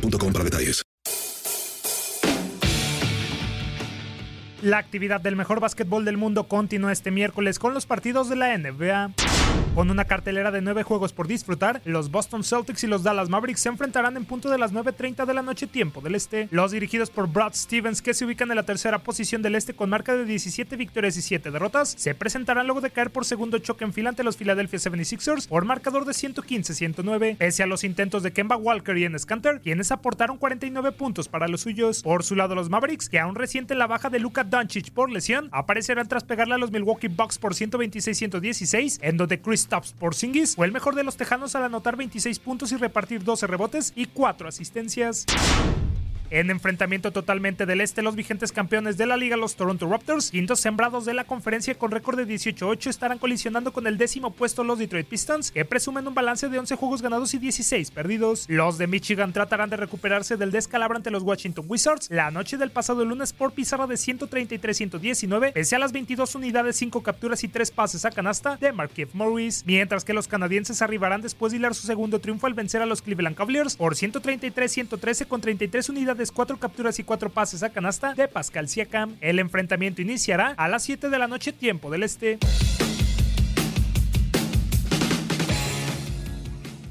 para detalles. La actividad del mejor básquetbol del mundo continúa este miércoles con los partidos de la NBA. Con una cartelera de nueve juegos por disfrutar, los Boston Celtics y los Dallas Mavericks se enfrentarán en punto de las 9.30 de la noche tiempo del este. Los dirigidos por Brad Stevens, que se ubican en la tercera posición del este con marca de 17 victorias y 7 derrotas, se presentarán luego de caer por segundo choque en fila ante los Philadelphia 76ers por marcador de 115-109, pese a los intentos de Kemba Walker y Enes Kanter, quienes aportaron 49 puntos para los suyos. Por su lado, los Mavericks, que aún resienten la baja de Luka Doncic por lesión, aparecerán tras pegarle a los Milwaukee Bucks por 126-116, en donde Kristaps Porzingis fue el mejor de los tejanos al anotar 26 puntos y repartir 12 rebotes y 4 asistencias. En enfrentamiento totalmente del este, los vigentes campeones de la liga, los Toronto Raptors, quintos sembrados de la conferencia con récord de 18-8, estarán colisionando con el décimo puesto los Detroit Pistons, que presumen un balance de 11 juegos ganados y 16 perdidos. Los de Michigan tratarán de recuperarse del descalabro ante los Washington Wizards la noche del pasado lunes por pizarra de 133-119, pese a las 22 unidades, 5 capturas y 3 pases a canasta de Markieff Morris, mientras que los canadienses arribarán después de hilar su segundo triunfo al vencer a los Cleveland Cavaliers por 133-113 con 33 unidades 4 capturas y 4 pases a canasta de Pascal Siakam. El enfrentamiento iniciará a las 7 de la noche tiempo del este.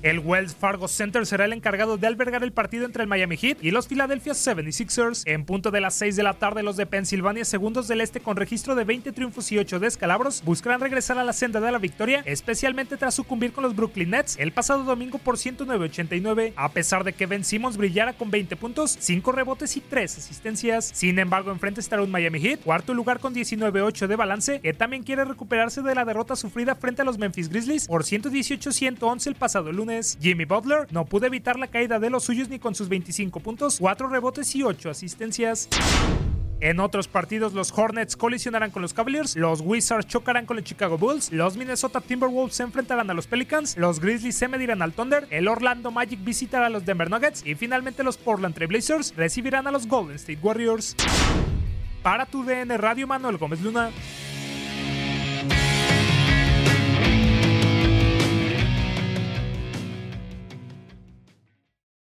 El Wells Fargo Center será el encargado de albergar el partido entre el Miami Heat y los Philadelphia 76ers. En punto de las 6 de la tarde, los de Pensilvania, segundos del este con registro de 20 triunfos y 8 descalabros, buscarán regresar a la senda de la victoria, especialmente tras sucumbir con los Brooklyn Nets el pasado domingo por 109-89. A pesar de que Ben Simmons brillara con 20 puntos, 5 rebotes y 3 asistencias. Sin embargo, enfrente estará un Miami Heat, cuarto lugar con 19-8 de balance, que también quiere recuperarse de la derrota sufrida frente a los Memphis Grizzlies por 118-111 el pasado lunes. Jimmy Butler no pudo evitar la caída de los suyos ni con sus 25 puntos, 4 rebotes y 8 asistencias. En otros partidos, los Hornets colisionarán con los Cavaliers, los Wizards chocarán con los Chicago Bulls, los Minnesota Timberwolves se enfrentarán a los Pelicans, los Grizzlies se medirán al Thunder, el Orlando Magic visitará a los Denver Nuggets y finalmente los Portland Trail Blazers recibirán a los Golden State Warriors. Para tu DN Radio, Manuel Gómez Luna.